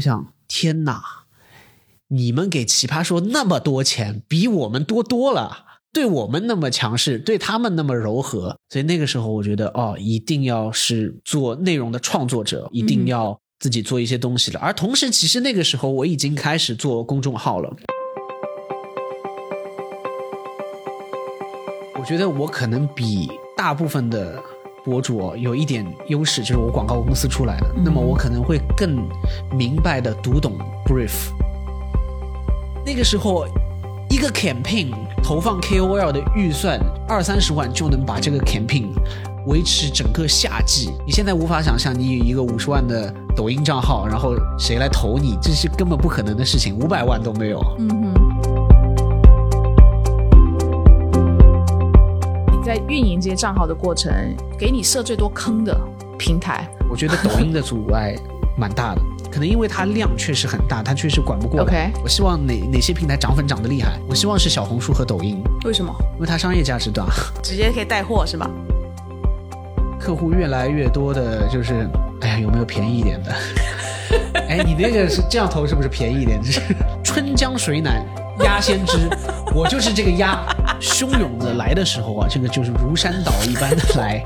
我想，天哪！你们给奇葩说那么多钱，比我们多多了。对我们那么强势，对他们那么柔和，所以那个时候我觉得，哦，一定要是做内容的创作者，一定要自己做一些东西了。而同时，其实那个时候我已经开始做公众号了。我觉得我可能比大部分的博主有一点优势，就是我广告公司出来的，那么我可能会更明白的读懂 brief。那个时候，一个 campaign 投放 KOL 的预算二三十万就能把这个 campaign 维持整个夏季。你现在无法想象，你有一个五十万的抖音账号，然后谁来投你，这是根本不可能的事情，五百万都没有。嗯哼。在运营这些账号的过程，给你设最多坑的平台？我觉得抖音的阻碍蛮大的。可能因为它量确实很大，它确实管不过 OK，。我希望哪哪些平台涨粉涨得厉害？我希望是小红书和抖音。为什么？因为它商业价值大，直接可以带货是吧？客户越来越多的就是，哎呀，有没有便宜一点的？哎，你那个是这样投是不是便宜一点？就是春江水暖鸭先知，我就是这个鸭，汹涌的来的时候啊，这个就是如山倒一般的来。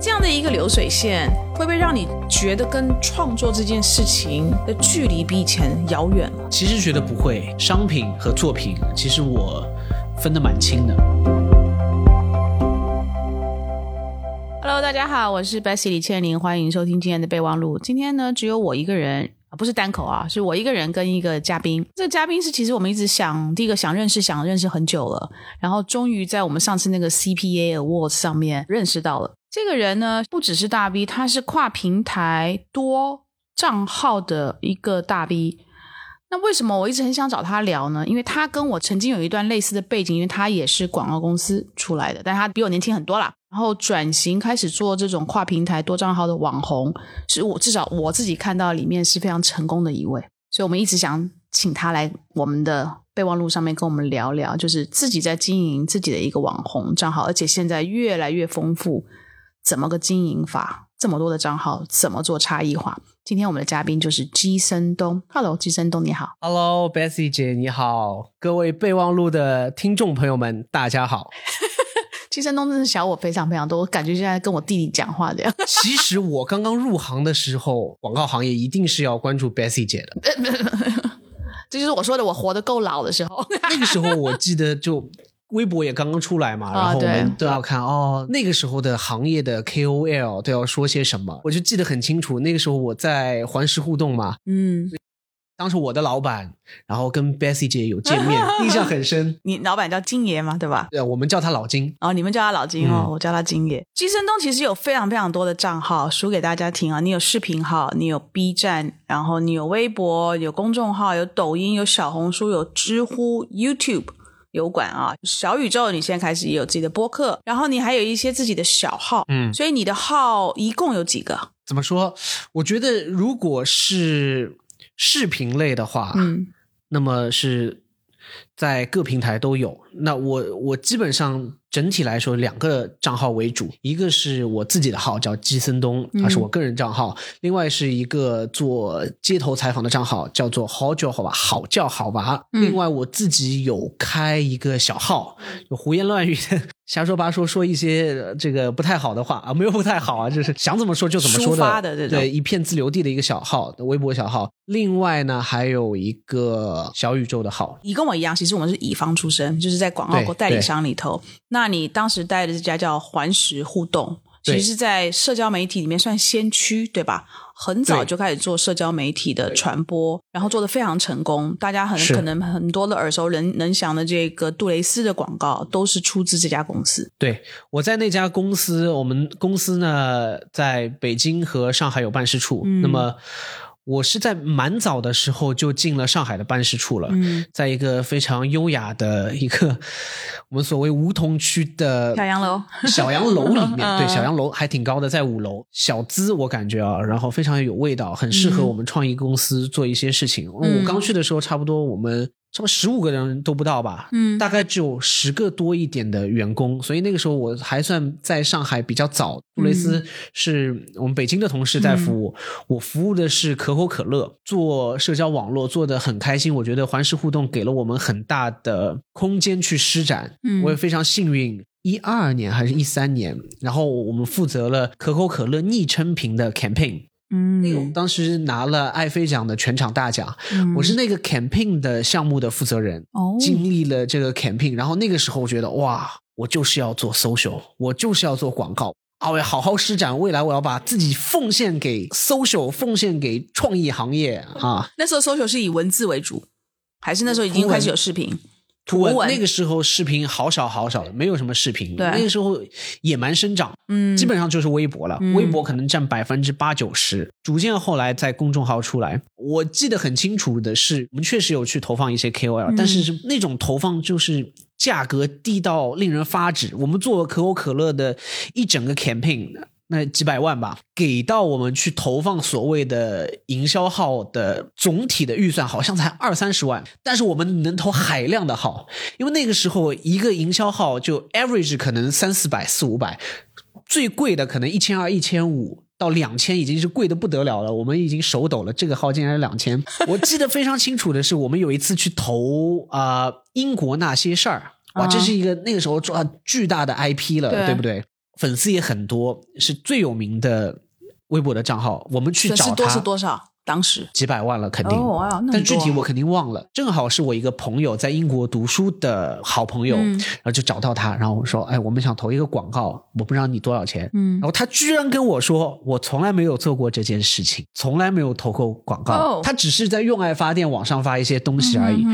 这样的一个流水线，会不会让你觉得跟创作这件事情的距离比以前遥远了？其实觉得不会，商品和作品，其实我分得蛮清的。Hello，大家好，我是 Bessy 李倩玲，欢迎收听今天的备忘录。今天呢，只有我一个人啊，不是单口啊，是我一个人跟一个嘉宾。这个嘉宾是其实我们一直想，第一个想认识，想认识很久了，然后终于在我们上次那个 CPA Awards 上面认识到了。这个人呢，不只是大 V，他是跨平台多账号的一个大 V。那为什么我一直很想找他聊呢？因为他跟我曾经有一段类似的背景，因为他也是广告公司出来的，但他比我年轻很多啦。然后转型开始做这种跨平台多账号的网红，是我至少我自己看到里面是非常成功的一位。所以我们一直想请他来我们的备忘录上面跟我们聊聊，就是自己在经营自己的一个网红账号，而且现在越来越丰富。怎么个经营法？这么多的账号，怎么做差异化？今天我们的嘉宾就是姬森东。Hello，姬森东，你好。Hello，Bessy 姐，你好。各位备忘录的听众朋友们，大家好。基森东真的小我非常非常多，我感觉现在跟我弟弟讲话这样。其实我刚刚入行的时候，广告行业一定是要关注 Bessie 姐的。这就是我说的，我活得够老的时候。那个时候我记得就。微博也刚刚出来嘛，然后我们都要看哦。那个时候的行业的 KOL 都要说些什么，我就记得很清楚。那个时候我在环视互动嘛，嗯，当时我的老板，然后跟 Bessie 姐有见面，印象很深。你老板叫金爷嘛，对吧？对，我们叫他老金。哦，你们叫他老金哦，我叫他金爷。金生东其实有非常非常多的账号，数给大家听啊。你有视频号，你有 B 站，然后你有微博，有公众号，有抖音，有小红书，有知乎，YouTube。油管啊，小宇宙，你现在开始也有自己的播客，然后你还有一些自己的小号，嗯，所以你的号一共有几个？怎么说？我觉得如果是视频类的话，嗯，那么是在各平台都有。那我我基本上。整体来说，两个账号为主，一个是我自己的号叫基森东，它是我个人账号；另外是一个做街头采访的账号，叫做好叫好吧，好叫好吧。另外我自己有开一个小号，就胡言乱语的 瞎说八说，说一些这个不太好的话啊，没有不太好啊，就是想怎么说就怎么说的，对一片自留地的一个小号，微博小号。另外呢，还有一个小宇宙的号。你跟我一样，其实我们是乙方出身，就是在广告代理商里头。那那你当时带的这家叫环石互动，其实是在社交媒体里面算先驱，对吧？很早就开始做社交媒体的传播，然后做的非常成功。大家很可能很多的耳熟能能详的这个杜蕾斯的广告，都是出自这家公司。对，我在那家公司，我们公司呢在北京和上海有办事处。那么。我是在蛮早的时候就进了上海的办事处了，在一个非常优雅的一个我们所谓梧桐区的小洋楼，小洋楼里面，对，小洋楼还挺高的，在五楼，小资我感觉啊，然后非常有味道，很适合我们创意公司做一些事情。我刚去的时候，差不多我们差不多十五个人都不到吧，嗯，大概只有十个多一点的员工，所以那个时候我还算在上海比较早。杜蕾斯是我们北京的同事在服务，我服务的是可口可乐，做社交网络做的很开心。我觉得环视互动给了我们很大的空间去施展，我也非常幸运。一二年还是一三年，然后我们负责了可口可乐昵称瓶的 campaign。嗯，当时拿了爱妃奖的全场大奖，我是那个 campaign 的项目的负责人，哦经历了这个 campaign，然后那个时候我觉得哇，我就是要做 social，我就是要做广告，啊，我要好好施展，未来我要把自己奉献给 social，奉献给创意行业啊。那时候 social 是以文字为主，还是那时候已经开始有视频？图文那个时候视频好少好少的，没有什么视频。对，那个时候野蛮生长，嗯，基本上就是微博了。微博可能占百分之八九十。逐渐后来在公众号出来，我记得很清楚的是，我们确实有去投放一些 KOL，但是那种投放就是价格低到令人发指。我们做可口可乐的一整个 campaign。那几百万吧，给到我们去投放所谓的营销号的总体的预算好像才二三十万，但是我们能投海量的号，因为那个时候一个营销号就 average 可能三四百四五百，最贵的可能一千二一千五到两千已经是贵的不得了了，我们已经手抖了，这个号竟然两千。我记得非常清楚的是，我们有一次去投啊英国那些事儿，哇，这是一个那个时候做巨大的 IP 了，对不对？粉丝也很多，是最有名的微博的账号。我们去找他，多是多少？当时几百万了，肯定。但具体我肯定忘了。正好是我一个朋友在英国读书的好朋友，然后就找到他，然后我说：“哎，我们想投一个广告，我不知道你多少钱。”嗯，然后他居然跟我说：“我从来没有做过这件事情，从来没有投过广告。他只是在用爱发电网上发一些东西而已。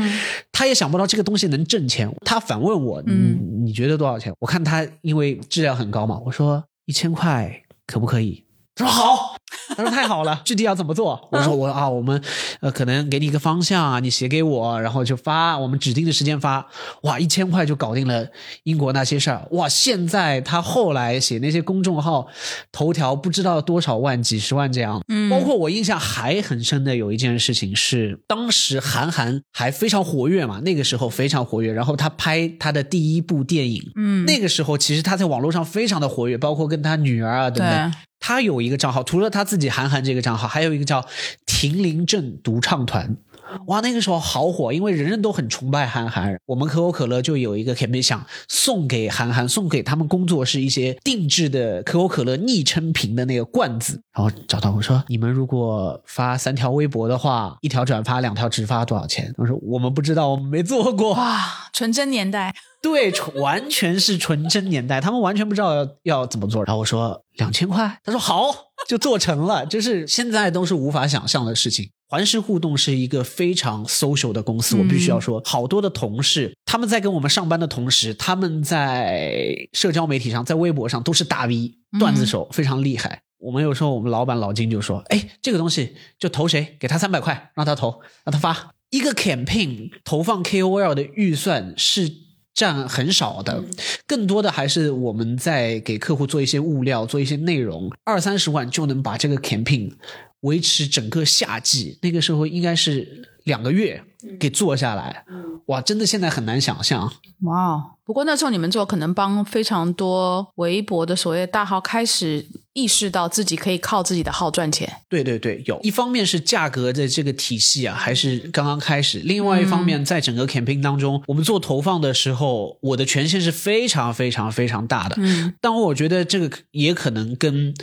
他也想不到这个东西能挣钱。他反问我：‘你你觉得多少钱？’我看他因为质量很高嘛，我说一千块可不可以？他说好。”他说太好了，具体要怎么做？我说我啊，我们呃可能给你一个方向啊，你写给我，然后就发，我们指定的时间发。哇，一千块就搞定了英国那些事儿。哇，现在他后来写那些公众号头条，不知道多少万、几十万这样。嗯，包括我印象还很深的有一件事情是，当时韩寒还非常活跃嘛，那个时候非常活跃。然后他拍他的第一部电影，嗯，那个时候其实他在网络上非常的活跃，包括跟他女儿啊等等。他有一个账号，除了他自己韩寒这个账号，还有一个叫“亭林镇独唱团”。哇，那个时候好火，因为人人都很崇拜韩寒。我们可口可乐就有一个 campaign 想送给韩寒，送给他们工作室一些定制的可口可乐昵称瓶的那个罐子。然后找到我说：“你们如果发三条微博的话，一条转发，两条直发多少钱？”我说：“我们不知道，我们没做过。”哇，纯真年代。对，完全是纯真年代，他们完全不知道要要怎么做。然后我说两千块，他说好，就做成了。就是现在都是无法想象的事情。环视互动是一个非常 social 的公司，我必须要说，好多的同事他们在跟我们上班的同时，他们在社交媒体上，在微博上都是大 V 段子手，非常厉害。我们有时候我们老板老金就说：“哎，这个东西就投谁，给他三百块，让他投，让他发。一个 campaign 投放 KOL 的预算是。”占很少的，更多的还是我们在给客户做一些物料、做一些内容，二三十万就能把这个 campaign 维持整个夏季。那个时候应该是两个月给做下来，哇，真的现在很难想象。哇，不过那时候你们做可能帮非常多微博的所谓大号开始。意识到自己可以靠自己的号赚钱，对对对，有一方面是价格的这个体系啊，还是刚刚开始；另外一方面，在整个 campaign 当中，我们做投放的时候，我的权限是非常非常非常大的。嗯，但我觉得这个也可能跟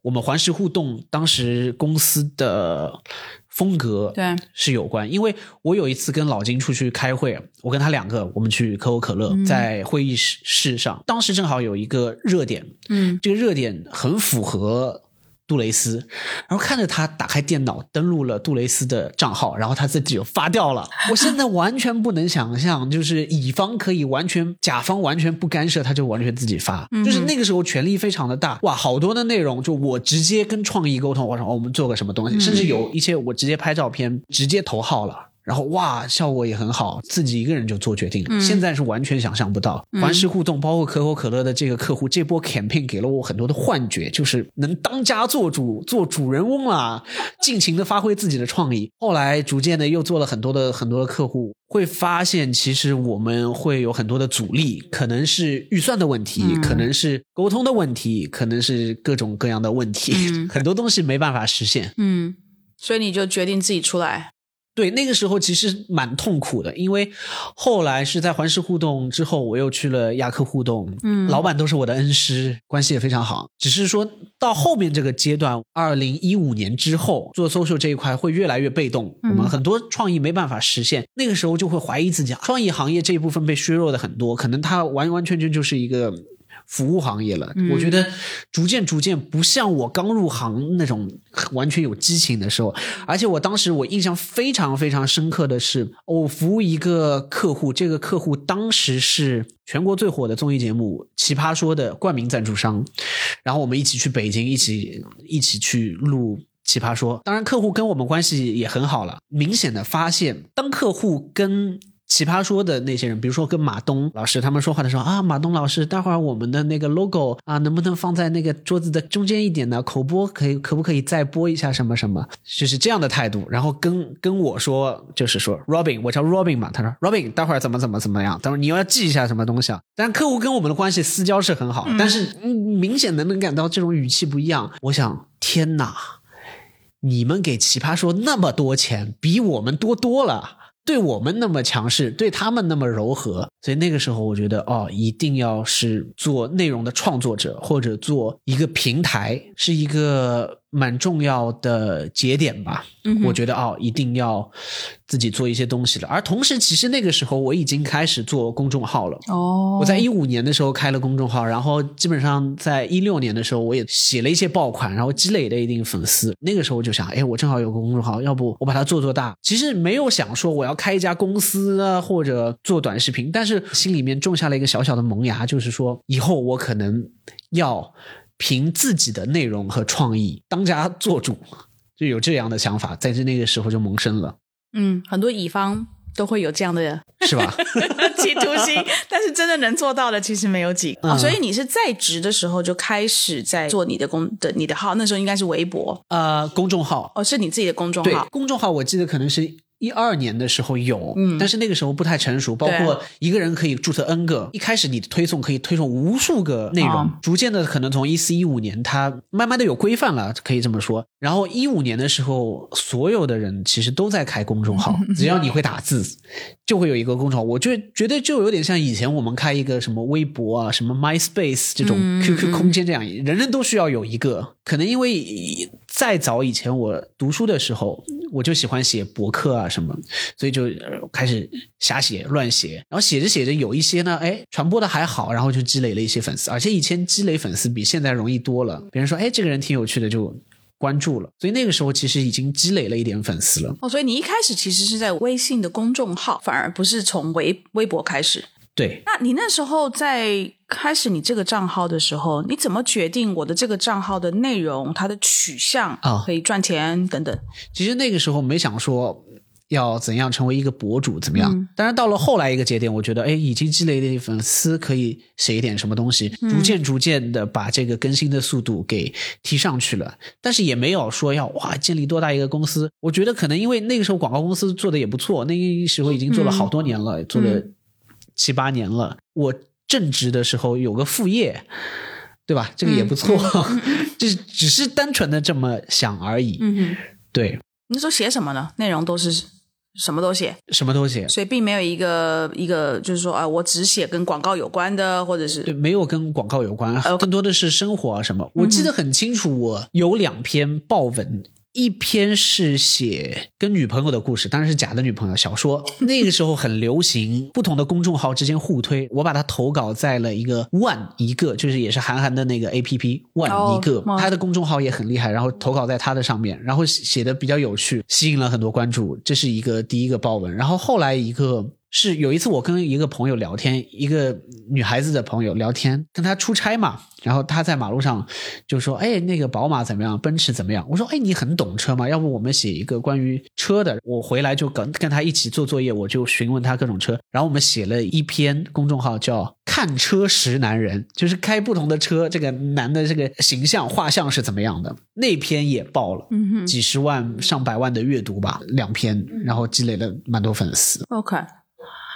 我们环视互动当时公司的。风格对。是有关，因为我有一次跟老金出去开会，我跟他两个，我们去可口可乐，在会议室室上，当时正好有一个热点，嗯，这个热点很符合。杜蕾斯，然后看着他打开电脑，登录了杜蕾斯的账号，然后他自己就发掉了。我现在完全不能想象，就是乙方可以完全，甲方完全不干涉，他就完全自己发，就是那个时候权力非常的大。哇，好多的内容就我直接跟创意沟通，我说我们做个什么东西，甚至有一些我直接拍照片，直接投号了。然后哇，效果也很好，自己一个人就做决定了。现在是完全想象不到，环视互动，包括可口可乐的这个客户，这波 campaign 给了我很多的幻觉，就是能当家做主，做主人翁了，尽情的发挥自己的创意。后来逐渐的又做了很多的很多的客户，会发现其实我们会有很多的阻力，可能是预算的问题，可能是沟通的问题，可能是各种各样的问题，很多东西没办法实现。嗯，所以你就决定自己出来。对，那个时候其实蛮痛苦的，因为后来是在环视互动之后，我又去了亚克互动，嗯，老板都是我的恩师，关系也非常好。只是说到后面这个阶段，二零一五年之后做 social 这一块会越来越被动，我们很多创意没办法实现，那个时候就会怀疑自己，创意行业这一部分被削弱的很多，可能它完完全全就是一个。服务行业了，我觉得逐渐逐渐不像我刚入行那种完全有激情的时候。而且我当时我印象非常非常深刻的是，我服务一个客户，这个客户当时是全国最火的综艺节目《奇葩说》的冠名赞助商，然后我们一起去北京，一起一起去录《奇葩说》。当然，客户跟我们关系也很好了。明显的发现，当客户跟奇葩说的那些人，比如说跟马东老师他们说话的时候啊，马东老师，待会儿我们的那个 logo 啊，能不能放在那个桌子的中间一点呢？口播可以，可不可以再播一下什么什么？就是这样的态度。然后跟跟我说，就是说 Robin，我叫 Robin 嘛，他说 Robin，待会儿怎么怎么怎么样？等会儿你要记一下什么东西啊？但客户跟我们的关系私交是很好，但是明显的能感到这种语气不一样。我想，天哪，你们给奇葩说那么多钱，比我们多多了。对我们那么强势，对他们那么柔和，所以那个时候我觉得哦，一定要是做内容的创作者，或者做一个平台，是一个。蛮重要的节点吧，我觉得哦，一定要自己做一些东西了。而同时，其实那个时候我已经开始做公众号了。哦，我在一五年的时候开了公众号，然后基本上在一六年的时候，我也写了一些爆款，然后积累了一定粉丝。那个时候我就想，哎，我正好有个公众号，要不我把它做做大。其实没有想说我要开一家公司啊，或者做短视频，但是心里面种下了一个小小的萌芽，就是说以后我可能要。凭自己的内容和创意当家做主，就有这样的想法，在这那个时候就萌生了。嗯，很多乙方都会有这样的，是吧？企图心，但是真的能做到的其实没有几个。所以你是在职的时候就开始在做你的公的你的号，那时候应该是微博呃公众号哦，是你自己的公众号。公众号我记得可能是。一二年的时候有，但是那个时候不太成熟，包括一个人可以注册 N 个，一开始你的推送可以推送无数个内容，逐渐的可能从一四一五年，它慢慢的有规范了，可以这么说。然后一五年的时候，所有的人其实都在开公众号，只要你会打字，就会有一个公众号。我就觉得就有点像以前我们开一个什么微博啊，什么 MySpace 这种 QQ 空间这样，人人都需要有一个。可能因为再早以前我读书的时候，我就喜欢写博客啊什么，所以就开始瞎写乱写，然后写着写着有一些呢，哎，传播的还好，然后就积累了一些粉丝，而且以前积累粉丝比现在容易多了。别人说，哎，这个人挺有趣的，就关注了。所以那个时候其实已经积累了一点粉丝了。哦，所以你一开始其实是在微信的公众号，反而不是从微微博开始。对，那你那时候在开始你这个账号的时候，你怎么决定我的这个账号的内容、它的取向啊，可以赚钱等等？其实那个时候没想说要怎样成为一个博主，怎么样？当然到了后来一个节点，我觉得哎，已经积累了粉丝，可以写一点什么东西，逐渐逐渐的把这个更新的速度给提上去了。但是也没有说要哇建立多大一个公司。我觉得可能因为那个时候广告公司做的也不错，那个时候已经做了好多年了，做了。七八年了，我正职的时候有个副业，对吧？这个也不错，就是只是单纯的这么想而已。嗯对。你说写什么呢？内容都是什么都写，什么都写，所以并没有一个一个，就是说啊，我只写跟广告有关的，或者是对，没有跟广告有关，更多的是生活啊什么。我记得很清楚，我有两篇报文。一篇是写跟女朋友的故事，当然是假的女朋友小说。那个时候很流行，不同的公众号之间互推。我把它投稿在了一个 One 一个，就是也是韩寒的那个 A P P One 一个，他的公众号也很厉害。然后投稿在他的上面，然后写的比较有趣，吸引了很多关注。这是一个第一个爆文。然后后来一个是有一次我跟一个朋友聊天，一个女孩子的朋友聊天，跟她出差嘛，然后她在马路上就说：“哎，那个宝马怎么样？奔驰怎么样？”我说：“哎，你很懂车吗？要不我们写一个关于车的？我回来就跟跟她一起做作业，我就询问她各种车，然后我们写了一篇公众号叫《看车识男人》，就是开不同的车，这个男的这个形象画像是怎么样的？那篇也爆了，几十万上百万的阅读吧，两篇，然后积累了蛮多粉丝。OK。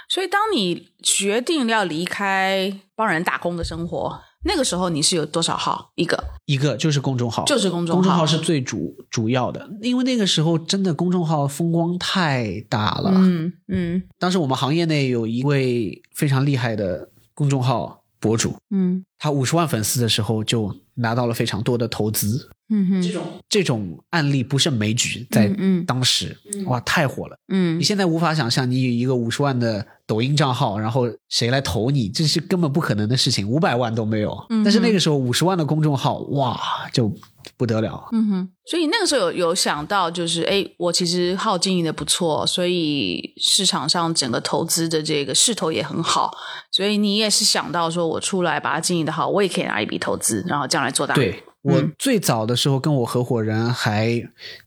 所以，当你决定要离开帮人打工的生活，那个时候你是有多少号？一个，一个就是公众号，就是公众号，公众号是最主主要的，因为那个时候真的公众号风光太大了。嗯嗯，当时我们行业内有一位非常厉害的公众号博主，嗯，他五十万粉丝的时候就拿到了非常多的投资。嗯哼，这种这种案例不胜枚举，在当时哇太火了。嗯，你现在无法想象，你有一个五十万的抖音账号，然后谁来投你，这是根本不可能的事情，五百万都没有。嗯但是那个时候五十万的公众号，哇，就不得了。嗯哼，所以那个时候有有想到，就是哎，我其实号经营的不错，所以市场上整个投资的这个势头也很好，所以你也是想到说我出来把它经营的好，我也可以拿一笔投资，然后将来做大。对。我最早的时候跟我合伙人还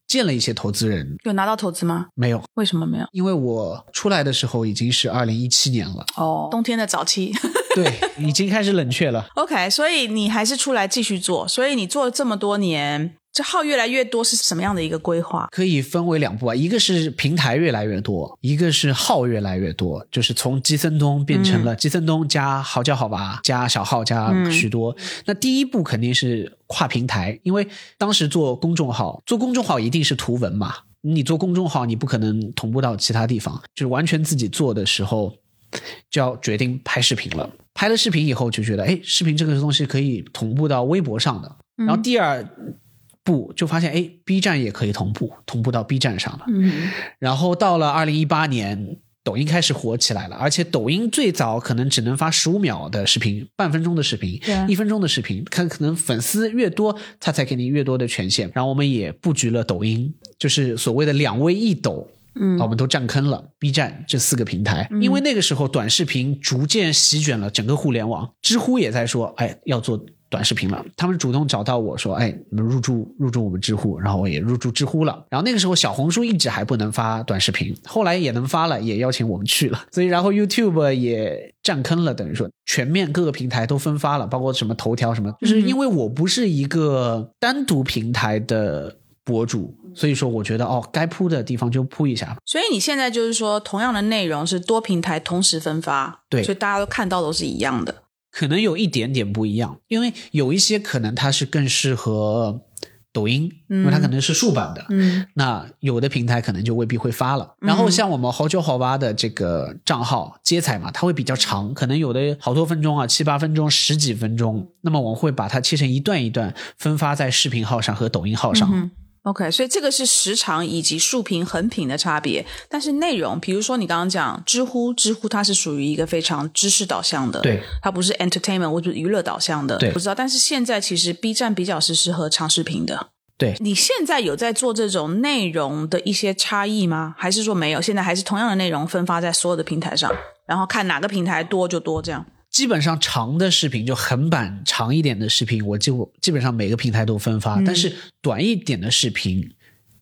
见了一些投资人，有拿到投资吗？没有，为什么没有？因为我出来的时候已经是二零一七年了，哦，冬天的早期，对，已经开始冷却了。OK，所以你还是出来继续做，所以你做了这么多年。这号越来越多是什么样的一个规划？可以分为两步啊，一个是平台越来越多，一个是号越来越多，就是从基森东变成了基森东加好叫好吧加小号加许多。那第一步肯定是跨平台，因为当时做公众号，做公众号一定是图文嘛，你做公众号你不可能同步到其他地方，就是完全自己做的时候，就要决定拍视频了。拍了视频以后就觉得，哎，视频这个东西可以同步到微博上的。然后第二。不就发现哎，B 站也可以同步，同步到 B 站上了。嗯，然后到了二零一八年，抖音开始火起来了，而且抖音最早可能只能发十五秒的视频，半分钟的视频，一分钟的视频，看可能粉丝越多，他才给你越多的权限。然后我们也布局了抖音，就是所谓的两微一抖，嗯，我们都占坑了 B 站这四个平台，因为那个时候短视频逐渐席卷了整个互联网，知乎也在说，哎，要做。短视频了，他们主动找到我说：“哎，你们入驻入驻我们知乎，然后我也入驻知乎了。然后那个时候小红书一直还不能发短视频，后来也能发了，也邀请我们去了。所以然后 YouTube 也占坑了，等于说全面各个平台都分发了，包括什么头条什么。就是因为我不是一个单独平台的博主，所以说我觉得哦，该铺的地方就铺一下。所以你现在就是说，同样的内容是多平台同时分发，对，所以大家都看到都是一样的。”可能有一点点不一样，因为有一些可能它是更适合抖音，因为它可能是竖版的。嗯，那有的平台可能就未必会发了。然后像我们好酒好吧的这个账号接彩嘛，它会比较长，可能有的好多分钟啊，七八分钟、十几分钟。那么我们会把它切成一段一段分发在视频号上和抖音号上。OK，所以这个是时长以及竖屏横屏的差别，但是内容，比如说你刚刚讲知乎，知乎它是属于一个非常知识导向的，对，它不是 entertainment 或者娱乐导向的，对，不知道。但是现在其实 B 站比较是适合长视频的，对。你现在有在做这种内容的一些差异吗？还是说没有？现在还是同样的内容分发在所有的平台上，然后看哪个平台多就多这样。基本上长的视频就横版长一点的视频，我就基本上每个平台都分发，但是短一点的视频。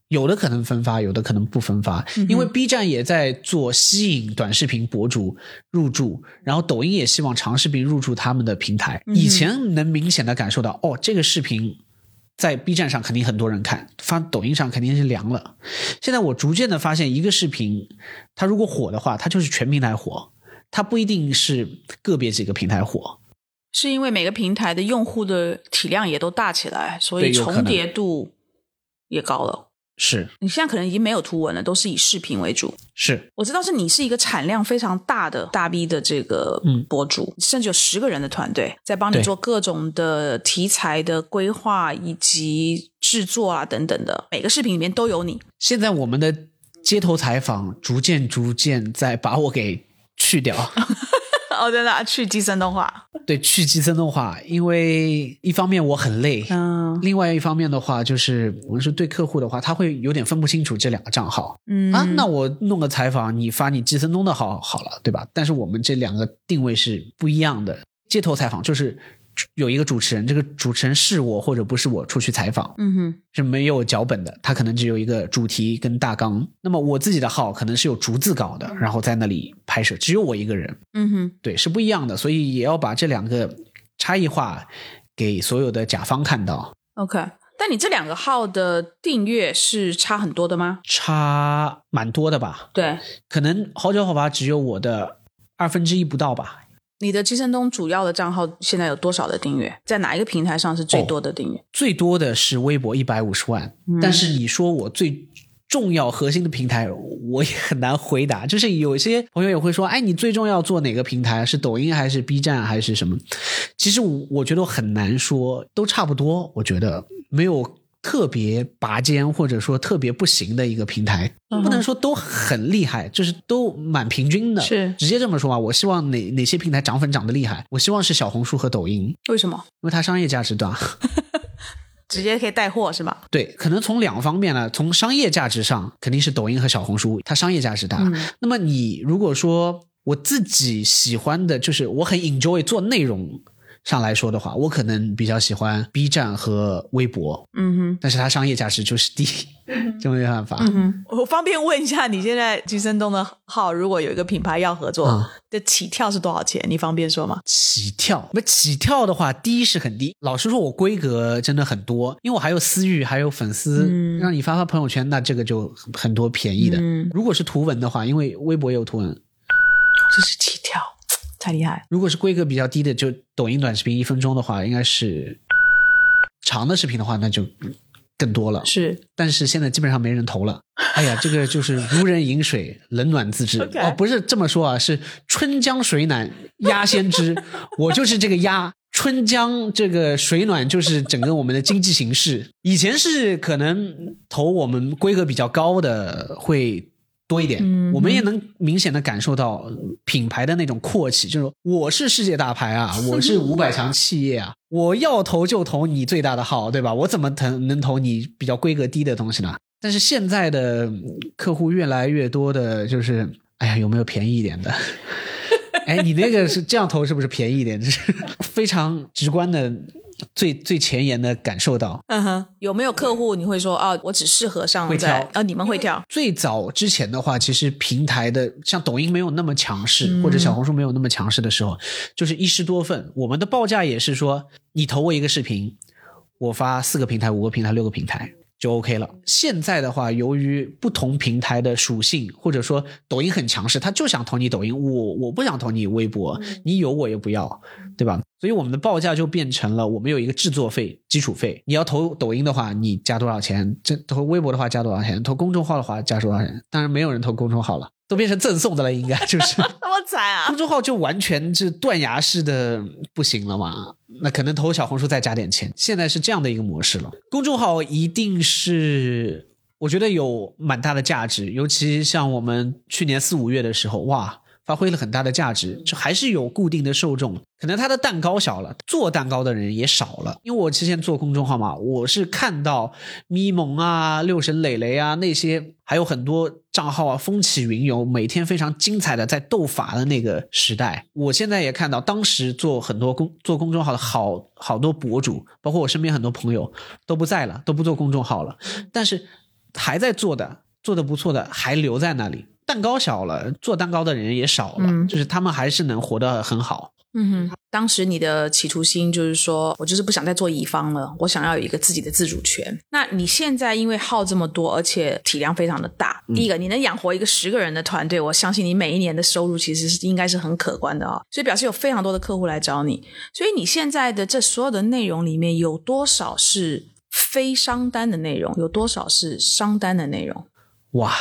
有的可能分发，有的可能不分发，因为 B 站也在做吸引短视频博主入驻，然后抖音也希望长视频入驻他们的平台。以前能明显的感受到，哦，这个视频在 B 站上肯定很多人看，发抖音上肯定是凉了。现在我逐渐的发现，一个视频它如果火的话，它就是全平台火，它不一定是个别几个平台火，是因为每个平台的用户的体量也都大起来，所以重叠度也高了。是你现在可能已经没有图文了，都是以视频为主。是我知道是你是一个产量非常大的大 B 的这个博主，甚至有十个人的团队在帮你做各种的题材的规划以及制作啊等等的，每个视频里面都有你。现在我们的街头采访逐渐逐渐在把我给去掉。哦，真的去寄生动画？对，去寄生动画，因为一方面我很累，嗯，另外一方面的话，就是我们是对客户的话，他会有点分不清楚这两个账号，嗯啊，那我弄个采访，你发你寄生东的号好了，对吧？但是我们这两个定位是不一样的，街头采访就是。有一个主持人，这个主持人是我或者不是我出去采访，嗯哼，是没有脚本的，他可能只有一个主题跟大纲。那么我自己的号可能是有逐字稿的，然后在那里拍摄，只有我一个人，嗯哼，对，是不一样的，所以也要把这两个差异化给所有的甲方看到。OK，但你这两个号的订阅是差很多的吗？差蛮多的吧？对，可能好酒好吧，只有我的二分之一不到吧。你的寄生东主要的账号现在有多少的订阅？在哪一个平台上是最多的订阅？最多的是微博一百五十万。但是你说我最重要核心的平台，我也很难回答。就是有些朋友也会说：“哎，你最重要做哪个平台？是抖音还是 B 站还是什么？”其实我觉得很难说，都差不多。我觉得没有。特别拔尖或者说特别不行的一个平台，不能说都很厉害，就是都蛮平均的。是直接这么说吧，我希望哪哪些平台涨粉涨得厉害？我希望是小红书和抖音。为什么？因为它商业价值大，直接可以带货是吧？对，可能从两方面呢，从商业价值上肯定是抖音和小红书，它商业价值大。那么你如果说我自己喜欢的就是我很 enjoy 做内容。上来说的话，我可能比较喜欢 B 站和微博，嗯哼，但是它商业价值就是低，就没办法。嗯哼，我方便问一下，你现在金生东的号，如果有一个品牌要合作的起跳是多少钱？你方便说吗？起跳，那起跳的话，低是很低。老实说，我规格真的很多，因为我还有私域，还有粉丝，让你发发朋友圈，那这个就很多便宜的。如果是图文的话，因为微博也有图文，这是起跳。太厉害！如果是规格比较低的，就抖音短视频一分钟的话，应该是长的视频的话，那就更多了。是，但是现在基本上没人投了。哎呀，这个就是如人饮水，冷暖自知。哦，不是这么说啊，是春江水暖鸭先知。我就是这个鸭。春江这个水暖，就是整个我们的经济形势。以前是可能投我们规格比较高的会。多一点，我们也能明显的感受到品牌的那种阔气，就是我是世界大牌啊，我是五百强企业啊，我要投就投你最大的号，对吧？我怎么投能投你比较规格低的东西呢？但是现在的客户越来越多的，就是哎呀，有没有便宜一点的？哎，你那个是这样投是不是便宜一点？这是非常直观的。最最前沿的感受到，嗯哼，有没有客户你会说啊，我只适合上在，啊，你们会跳？最早之前的话，其实平台的像抖音没有那么强势，或者小红书没有那么强势的时候，就是一师多份。我们的报价也是说，你投我一个视频，我发四个平台、五个平台、六个平台。就 OK 了。现在的话，由于不同平台的属性，或者说抖音很强势，他就想投你抖音，我我不想投你微博，你有我也不要，对吧？所以我们的报价就变成了，我们有一个制作费、基础费。你要投抖音的话，你加多少钱？这投微博的话加多少钱？投公众号的话加多少钱？当然没有人投公众号了。都变成赠送的了，应该就是 那么惨啊！公众号就完全是断崖式的不行了嘛？那可能投小红书再加点钱，现在是这样的一个模式了。公众号一定是我觉得有蛮大的价值，尤其像我们去年四五月的时候，哇！发挥了很大的价值，就还是有固定的受众，可能他的蛋糕小了，做蛋糕的人也少了。因为我之前做公众号嘛，我是看到咪蒙啊、六神磊磊啊那些，还有很多账号啊风起云涌，每天非常精彩的在斗法的那个时代。我现在也看到，当时做很多公做公众号的好好多博主，包括我身边很多朋友都不在了，都不做公众号了，但是还在做的，做的不错的还留在那里。蛋糕小了，做蛋糕的人也少了，就是他们还是能活得很好。嗯哼，当时你的企图心就是说，我就是不想再做乙方了，我想要有一个自己的自主权。那你现在因为号这么多，而且体量非常的大，第一个你能养活一个十个人的团队，我相信你每一年的收入其实是应该是很可观的啊。所以表示有非常多的客户来找你，所以你现在的这所有的内容里面有多少是非商单的内容，有多少是商单的内容？哇！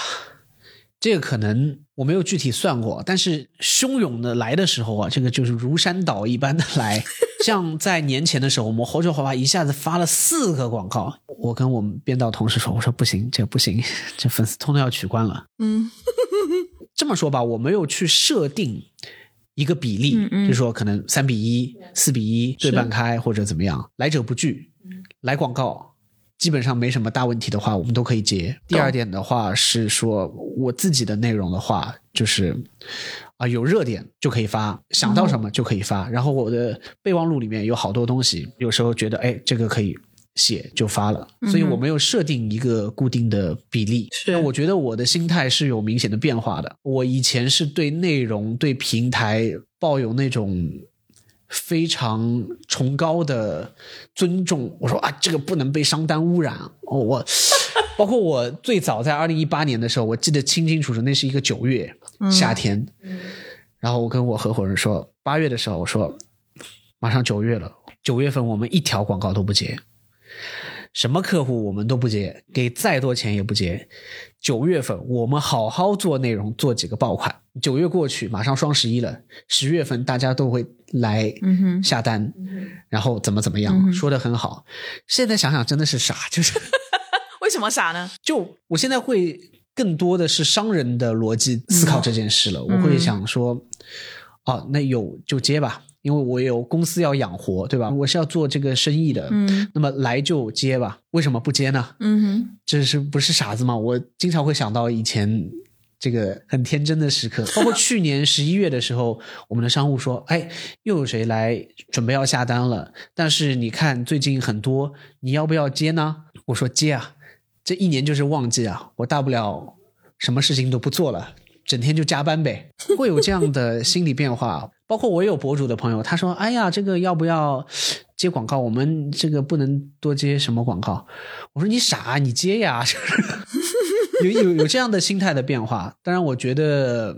这个可能我没有具体算过，但是汹涌的来的时候啊，这个就是如山倒一般的来。像在年前的时候，我们猴球华华一下子发了四个广告，我跟我们编导同事说：“我说不行，这个不行，这粉丝通通要取关了。”嗯，这么说吧，我没有去设定一个比例，就是说可能三比一、四比一对半开或者怎么样，来者不拒，来广告。基本上没什么大问题的话，我们都可以接。第二点的话是说，我自己的内容的话，就是啊有热点就可以发，想到什么就可以发。然后我的备忘录里面有好多东西，有时候觉得哎这个可以写就发了，所以我没有设定一个固定的比例。是，我觉得我的心态是有明显的变化的。我以前是对内容、对平台抱有那种。非常崇高的尊重，我说啊，这个不能被商单污染。哦，我 包括我最早在二零一八年的时候，我记得清清楚楚，那是一个九月夏天。然后我跟我合伙人说，八月的时候，我说马上九月了，九月份我们一条广告都不接。什么客户我们都不接，给再多钱也不接。九月份我们好好做内容，做几个爆款。九月过去，马上双十一了，十月份大家都会来下单，然后怎么怎么样，说的很好。现在想想真的是傻，就是 为什么傻呢？就我现在会更多的是商人的逻辑思考这件事了。我会想说，哦，那有就接吧。因为我有公司要养活，对吧？我是要做这个生意的，嗯，那么来就接吧。为什么不接呢？嗯哼，这是不是傻子吗？我经常会想到以前这个很天真的时刻，包括去年十一月的时候，我们的商务说：“哎，又有谁来准备要下单了？但是你看最近很多，你要不要接呢？”我说：“接啊，这一年就是旺季啊，我大不了什么事情都不做了。”整天就加班呗，会有这样的心理变化。包括我有博主的朋友，他说：“哎呀，这个要不要接广告？我们这个不能多接什么广告。”我说：“你傻，你接呀！”有有有这样的心态的变化。当然，我觉得。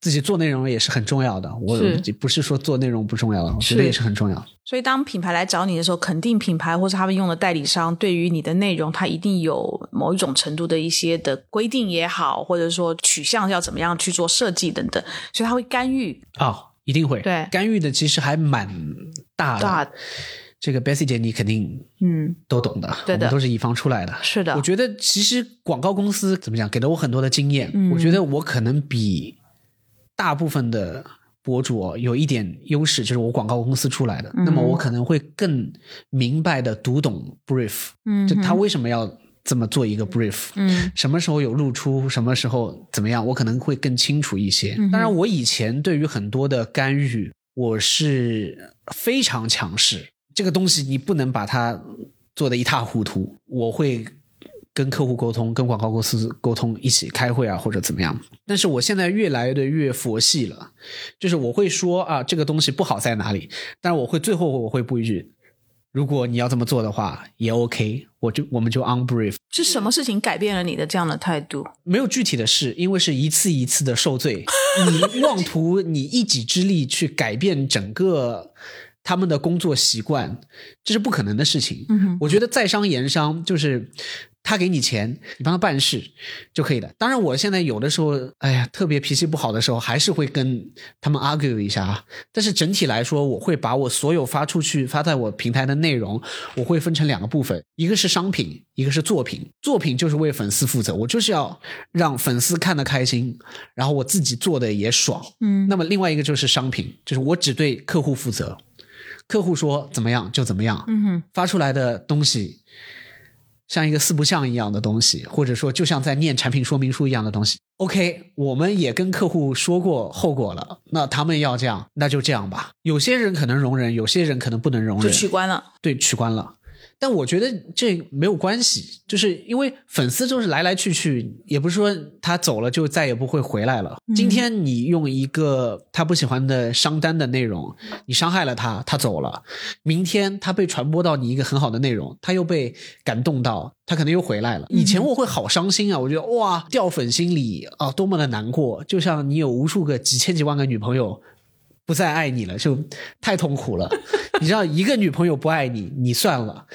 自己做内容也是很重要的，我不是说做内容不重要了，我觉得也是很重要。所以当品牌来找你的时候，肯定品牌或者他们用的代理商对于你的内容，它一定有某一种程度的一些的规定也好，或者说取向要怎么样去做设计等等，所以他会干预哦，一定会对干预的其实还蛮大的。这个 Bessie 姐你肯定嗯都懂的，对的，都是乙方出来的，是的。我觉得其实广告公司怎么讲，给了我很多的经验，我觉得我可能比。大部分的博主有一点优势，就是我广告公司出来的，那么我可能会更明白的读懂 brief，嗯，就他为什么要这么做一个 brief，嗯，什么时候有露出，什么时候怎么样，我可能会更清楚一些。当然，我以前对于很多的干预，我是非常强势，这个东西你不能把它做的一塌糊涂，我会。跟客户沟通，跟广告公司沟通，一起开会啊，或者怎么样？但是我现在越来的越佛系了，就是我会说啊，这个东西不好在哪里？但是我会最后我会补一句：如果你要这么做的话，也 OK，我就我们就 on brief。是什么事情改变了你的这样的态度？没有具体的事，因为是一次一次的受罪。你 妄图你一己之力去改变整个。他们的工作习惯，这是不可能的事情。嗯我觉得在商言商，就是他给你钱，你帮他办事就可以了。当然，我现在有的时候，哎呀，特别脾气不好的时候，还是会跟他们 argue 一下啊。但是整体来说，我会把我所有发出去、发在我平台的内容，我会分成两个部分：一个是商品，一个是作品。作品就是为粉丝负责，我就是要让粉丝看得开心，然后我自己做的也爽。嗯，那么另外一个就是商品，就是我只对客户负责。客户说怎么样就怎么样，嗯哼，发出来的东西像一个四不像一样的东西，或者说就像在念产品说明书一样的东西。OK，我们也跟客户说过后果了，那他们要这样，那就这样吧。有些人可能容忍，有些人可能不能容忍，就取关了。对，取关了。但我觉得这没有关系，就是因为粉丝就是来来去去，也不是说他走了就再也不会回来了。今天你用一个他不喜欢的商单的内容，你伤害了他，他走了。明天他被传播到你一个很好的内容，他又被感动到，他可能又回来了。以前我会好伤心啊，我觉得哇掉粉心里啊，多么的难过，就像你有无数个几千几万个女朋友。不再爱你了，就太痛苦了。你知道，一个女朋友不爱你，你算了，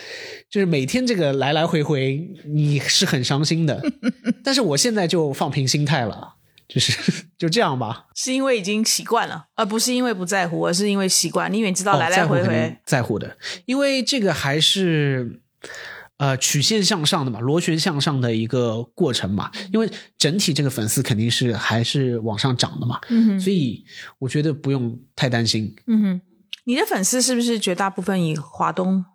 就是每天这个来来回回，你是很伤心的。但是我现在就放平心态了，就是 就这样吧。是因为已经习惯了，而不是因为不在乎，而是因为习惯。你远知道来来回回在乎的，因为这个还是呃曲线向上的嘛，螺旋向上的一个过程嘛。因为整体这个粉丝肯定是还是往上涨的嘛，嗯所以我觉得不用太担心。嗯哼，你的粉丝是不是绝大部分以华东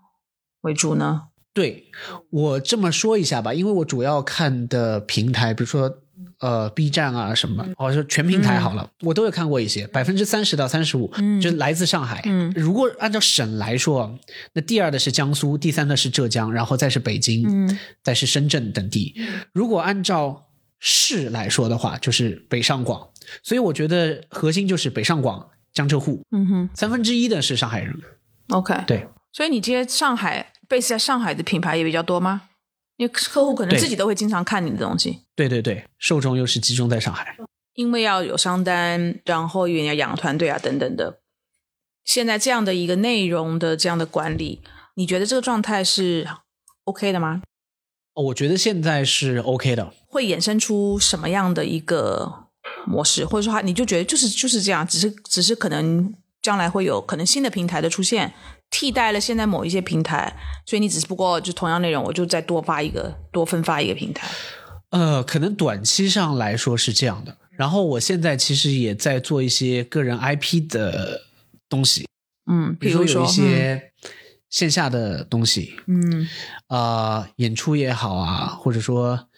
为主呢？对我这么说一下吧，因为我主要看的平台，比如说呃 B 站啊什么，或者说全平台好了，我都有看过一些，百分之三十到三十五，就是来自上海。嗯如果按照省来说，那第二的是江苏，第三的是浙江，然后再是北京，嗯再是深圳等地。如果按照市来说的话，就是北上广，所以我觉得核心就是北上广、江浙沪，嗯哼三分之一的是上海人。，OK，对，所以你接上海 base 在上海的品牌也比较多吗？因为客户可能自己都会经常看你的东西，对对对，受众又是集中在上海。因为要有商单，然后也要养团队啊等等的。现在这样的一个内容的这样的管理，你觉得这个状态是 OK 的吗？哦我觉得现在是 OK 的。会衍生出什么样的一个模式，或者说它你就觉得就是就是这样，只是只是可能将来会有可能新的平台的出现，替代了现在某一些平台，所以你只是不过就同样内容，我就再多发一个，多分发一个平台。呃，可能短期上来说是这样的。然后我现在其实也在做一些个人 IP 的东西，嗯，比如比如说有一些线下的东西，嗯呃，演出也好啊，或者说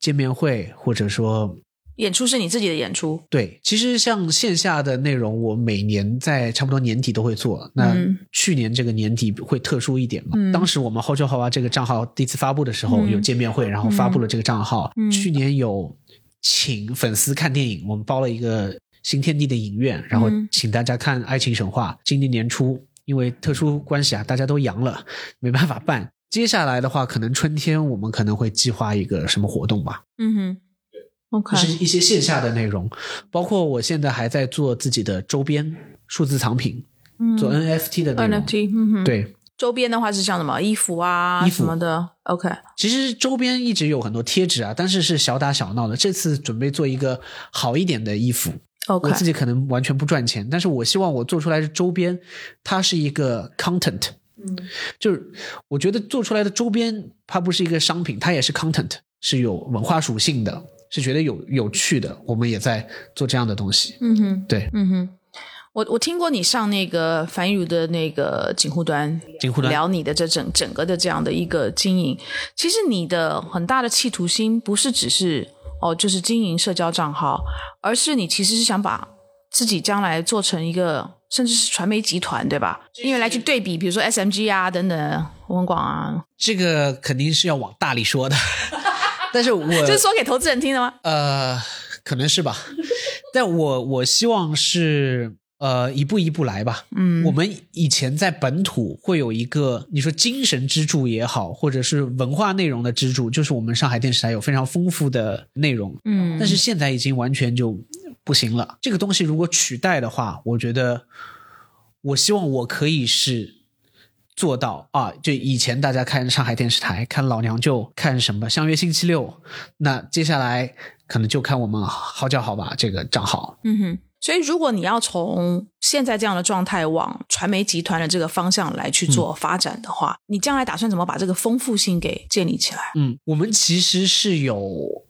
见面会，或者说演出是你自己的演出，对，其实像线下的内容，我每年在差不多年底都会做。那嗯去年这个年底会特殊一点嘛？嗯当时我们后就好啊这个账号第一次发布的时候嗯有见面会，然后发布了这个账号。嗯去年有请粉丝看电影，我们包了一个新天地的影院，然后嗯请大家看《爱情神话》。今年年初因为特殊关系啊，大家都阳了，没办法办。接下来的话，可能春天我们可能会计划一个什么活动吧。嗯哼，OK，就是一些线下的内容，包括我现在还在做自己的周边数字藏品，嗯。做 NFT 的内容。NFT，嗯哼，，对，周边的话是像什么？衣服啊衣服什么的，OK，其实周边一直有很多贴纸啊，但是是小打小闹的。这次准备做一个好一点的衣服。OK，我自己可能完全不赚钱，但是我希望我做出来的周边，它是一个 content，嗯。就是我觉得做出来的周边，它不是一个商品，它也是 content，是有文化属性的，是觉得有有趣的。我们也在做这样的东西。嗯哼，对，嗯哼，我我听过你上那个樊宇的那个锦湖端，锦湖端聊你的这整整个的这样的一个经营。其实你的很大的企图心不是只是哦，就是经营社交账号，而是你其实是想把自己将来做成一个甚至是传媒集团，对吧？因为来去对比，比如说 SMG 啊等等，文广啊，这个肯定是要往大里说的，但是我 这是说给投资人听的吗？呃，可能是吧，但我我希望是呃一步一步来吧。嗯我们以前在本土会有一个你说精神支柱也好，或者是文化内容的支柱，就是我们上海电视台有非常丰富的内容，嗯，但是现在已经完全就不行了。这个东西如果取代的话，我觉得我希望我可以是做到啊，就以前大家看上海电视台、看老娘舅、看什么《相约星期六》，那接下来可能就看我们好叫好吧这个账号。嗯哼，所以如果你要从现在这样的状态往传媒集团的这个方向来去做发展的话，你将来打算怎么把这个丰富性给建立起来？嗯，我们其实是有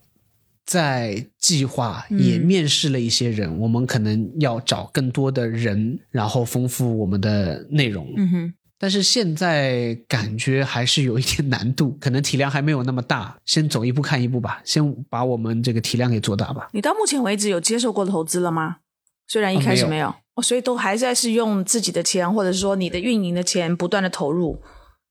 在计划，嗯也面试了一些人，我们可能要找更多的人，然后丰富我们的内容。嗯哼，但是现在感觉还是有一点难度，可能体量还没有那么大，先走一步看一步吧，先把我们这个体量给做大吧。你到目前为止有接受过投资了吗？虽然一开始没有，哦，所以都还在是用自己的钱，或者是说你的运营的钱，不断的投入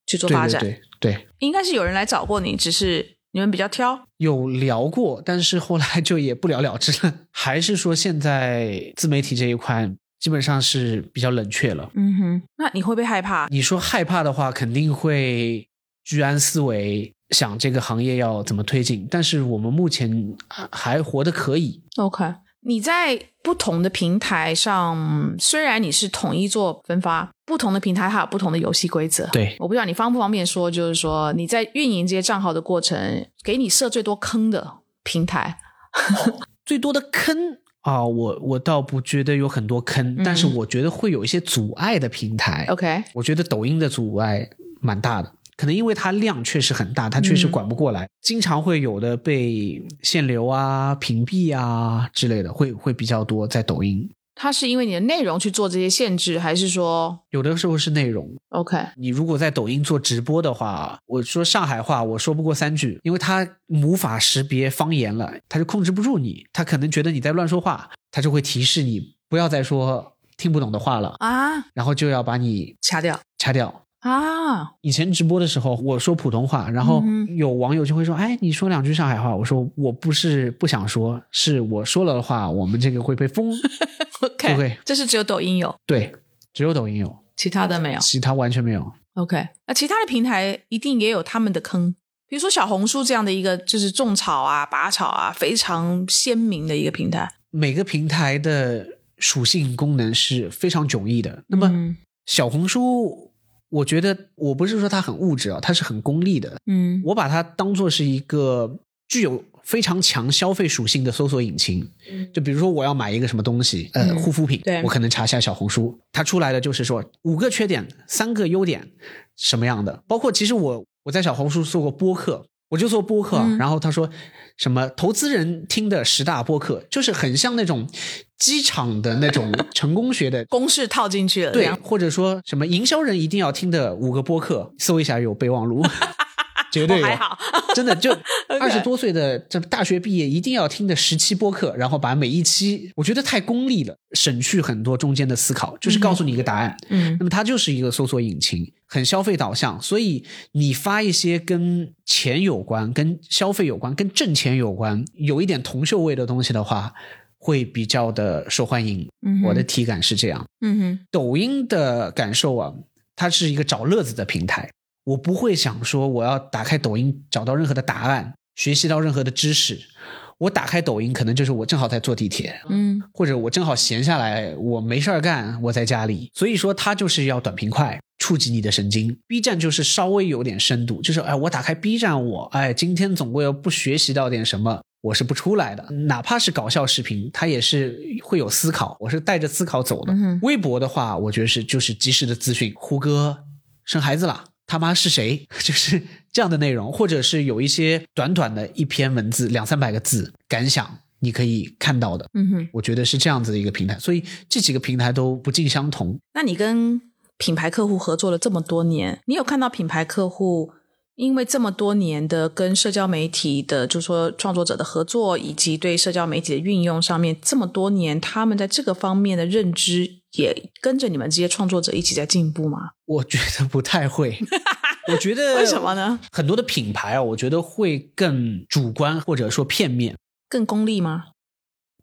去做发展。对对对，应该是有人来找过你，只是你们比较挑。有聊过，但是后来就也不了了之了。还是说现在自媒体这一块基本上是比较冷却了。嗯哼，那你会不会害怕？你说害怕的话，肯定会居安思危，想这个行业要怎么推进。但是我们目前还活得可以。OK，你在不同的平台上，虽然你是统一做分发，不同的平台它有不同的游戏规则。对我不知道你方不方便说，就是说你在运营这些账号的过程，给你设最多坑的平台。最多的坑啊，我我倒不觉得有很多坑，嗯但是我觉得会有一些阻碍的平台。OK，我觉得抖音的阻碍蛮大的，可能因为它量确实很大，它确实管不过来，经常会有的被限流啊、屏蔽啊之类的，会会比较多在抖音。它是因为你的内容去做这些限制，还是说有的时候是内容？OK，你如果在抖音做直播的话，我说上海话我说不过三句，因为它无法识别方言了，它就控制不住你，它可能觉得你在乱说话，它就会提示你不要再说听不懂的话了啊，然后就要把你掐掉，掐掉。啊！以前直播的时候，我说普通话，然后有网友就会说：“哎，你说两句上海话。”我说：“我不是不想说，是我说了的话，我们这个会被封。”OK，这是只有抖音有，对，只有抖音有，其他的没有，其他完全没有。OK，那其他的平台一定也有他们的坑，比如说小红书这样的一个就是种草啊、拔草啊非常鲜明的一个平台。每个平台的属性功能是非常迥异的。那么小红书。我觉得我不是说它很物质啊，它是很功利的。嗯，我把它当做是一个具有非常强消费属性的搜索引擎。就比如说我要买一个什么东西，呃，护肤品，我可能查一下小红书，它出来的就是说五个缺点，三个优点，什么样的？包括其实我我在小红书做过播客，我就做播客，然后他说。什么投资人听的十大播客，就是很像那种机场的那种成功学的 公式套进去了，对，或者说什么营销人一定要听的五个播客，搜一下有备忘录。绝对 还好，真的就 二十多岁的这大学毕业一定要听的十期播客，然后把每一期我觉得太功利了，省去很多中间的思考，就是告诉你一个答案。嗯，那么它就是一个搜索引擎，很消费导向，所以你发一些跟钱有关、跟消费有关、跟挣钱有关、有一点铜臭味的东西的话，会比较的受欢迎。嗯，我的体感是这样。嗯哼，抖音的感受啊，它是一个找乐子的平台。我不会想说我要打开抖音找到任何的答案，学习到任何的知识。我打开抖音可能就是我正好在坐地铁，嗯，或者我正好闲下来，我没事儿干，我在家里。所以说它就是要短平快，触及你的神经。B 站就是稍微有点深度，就是哎，我打开 B 站，我哎，今天总归要不学习到点什么，我是不出来的。哪怕是搞笑视频，它也是会有思考，我是带着思考走的。微博的话，我觉得是就是及时的资讯，胡歌生孩子了。他妈是谁？就是这样的内容，或者是有一些短短的一篇文字，两三百个字感想，你可以看到的。嗯哼，我觉得是这样子的一个平台，所以这几个平台都不尽相同。那你跟品牌客户合作了这么多年，你有看到品牌客户因为这么多年的跟社交媒体的，就是说创作者的合作，以及对社交媒体的运用上面，这么多年他们在这个方面的认知？也跟着你们这些创作者一起在进步吗？我觉得不太会。我觉得为什么呢？很多的品牌啊，我觉得会更主观或者说片面，更功利吗？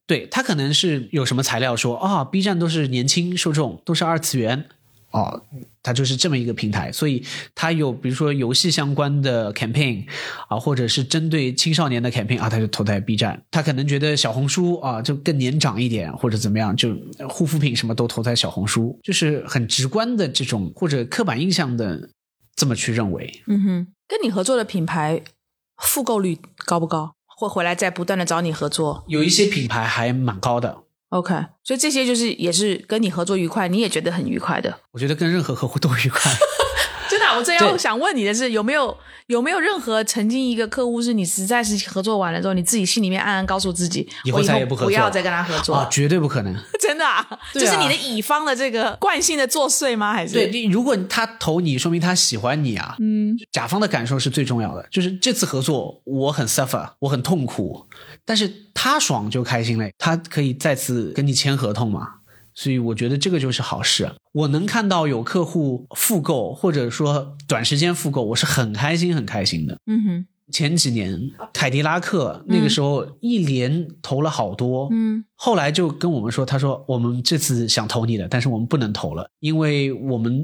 对他可能是有什么材料说啊，B 站都是年轻受众，都是二次元。哦，它就是这么一个平台，所以它有比如说游戏相关的 campaign 啊，或者是针对青少年的 campaign 啊，它就投在 B 站。他可能觉得小红书啊就更年长一点，或者怎么样，就护肤品什么都投在小红书，就是很直观的这种或者刻板印象的这么去认为。嗯哼，跟你合作的品牌复购率高不高？会回来再不断的找你合作？有一些品牌还蛮高的。OK，所以这些就是也是跟你合作愉快，你也觉得很愉快的。我觉得跟任何客户都愉快。真的，我正要想问你的是，有没有有没有任何曾经一个客户是你实在是合作完了之后，你自己心里面暗暗告诉自己，以后再也不合作，不要再跟他合作，绝对不可能。真的，就是你的乙方的这个惯性的作祟吗？还是对？如果他投你，说明他喜欢你啊。嗯，甲方的感受是最重要的。就是这次合作，我很 suffer，我很痛苦，但是他爽就开心了，他可以再次跟你签合同嘛。所以我觉得这个就是好事。我能看到有客户复购，或者说短时间复购，我是很开心很开心的。嗯哼，前几年凯迪拉克那个时候一连投了好多，嗯，后来就跟我们说，他说我们这次想投你的，但是我们不能投了，因为我们